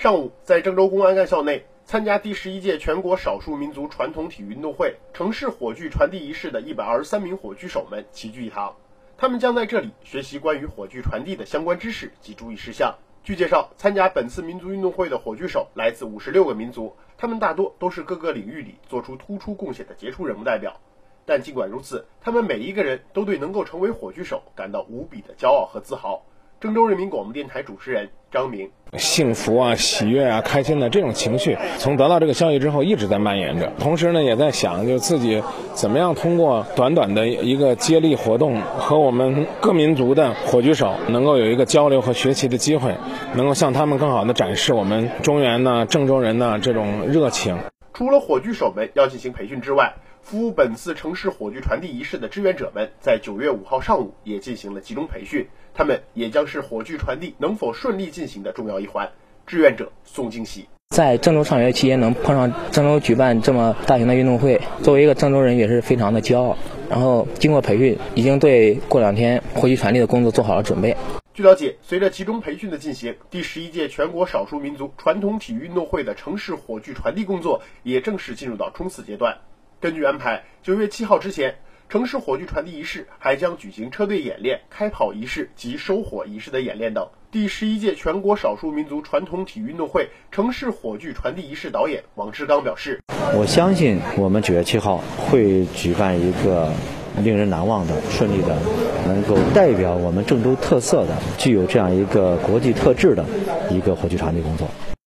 上午，在郑州公安干校内，参加第十一届全国少数民族传统体育运动会城市火炬传递仪式的一百二十三名火炬手们齐聚一堂，他们将在这里学习关于火炬传递的相关知识及注意事项。据介绍，参加本次民族运动会的火炬手来自五十六个民族，他们大多都是各个领域里做出突出贡献的杰出人物代表。但尽管如此，他们每一个人都对能够成为火炬手感到无比的骄傲和自豪。郑州人民广播电台主持人张明，幸福啊、喜悦啊、开心的这种情绪，从得到这个消息之后一直在蔓延着。同时呢，也在想，就自己怎么样通过短短的一个接力活动，和我们各民族的火炬手能够有一个交流和学习的机会，能够向他们更好的展示我们中原呢、郑州人呢这种热情。除了火炬手们要进行培训之外，服务本次城市火炬传递仪式的志愿者们，在九月五号上午也进行了集中培训，他们也将是火炬传递能否顺利进行的重要一环。志愿者宋敬喜在郑州上学期间能碰上郑州举办这么大型的运动会，作为一个郑州人也是非常的骄傲。然后经过培训，已经对过两天火炬传递的工作做好了准备。据了解，随着集中培训的进行，第十一届全国少数民族传统体育运动会的城市火炬传递工作也正式进入到冲刺阶段。根据安排，九月七号之前，城市火炬传递仪式还将举行车队演练、开跑仪式及收火仪式的演练等。第十一届全国少数民族传统体育运动会城市火炬传递仪式导演王志刚表示：“我相信我们九月七号会举办一个令人难忘的、顺利的，能够代表我们郑州特色的、具有这样一个国际特质的一个火炬传递工作。”